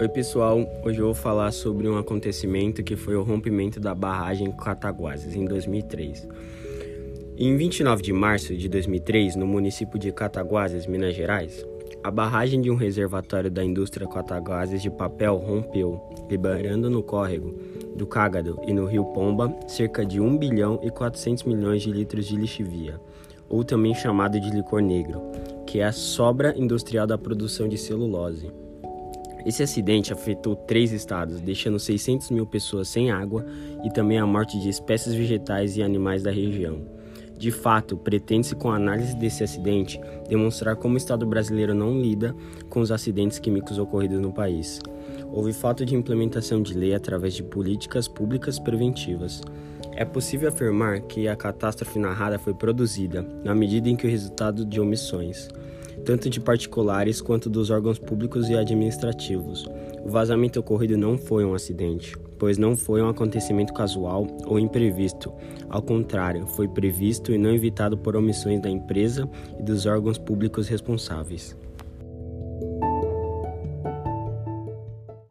Oi pessoal, hoje eu vou falar sobre um acontecimento que foi o rompimento da barragem Cataguases em 2003. Em 29 de março de 2003, no município de Cataguases, Minas Gerais, a barragem de um reservatório da indústria Cataguases de papel rompeu, liberando no córrego do Cágado e no rio Pomba cerca de 1 bilhão e 400 milhões de litros de lixivia, ou também chamado de licor negro, que é a sobra industrial da produção de celulose. Esse acidente afetou três estados, deixando 600 mil pessoas sem água e também a morte de espécies vegetais e animais da região. De fato, pretende-se, com a análise desse acidente, demonstrar como o Estado brasileiro não lida com os acidentes químicos ocorridos no país. Houve falta de implementação de lei através de políticas públicas preventivas. É possível afirmar que a catástrofe narrada foi produzida na medida em que o resultado de omissões tanto de particulares quanto dos órgãos públicos e administrativos. O vazamento ocorrido não foi um acidente, pois não foi um acontecimento casual ou imprevisto. Ao contrário, foi previsto e não evitado por omissões da empresa e dos órgãos públicos responsáveis.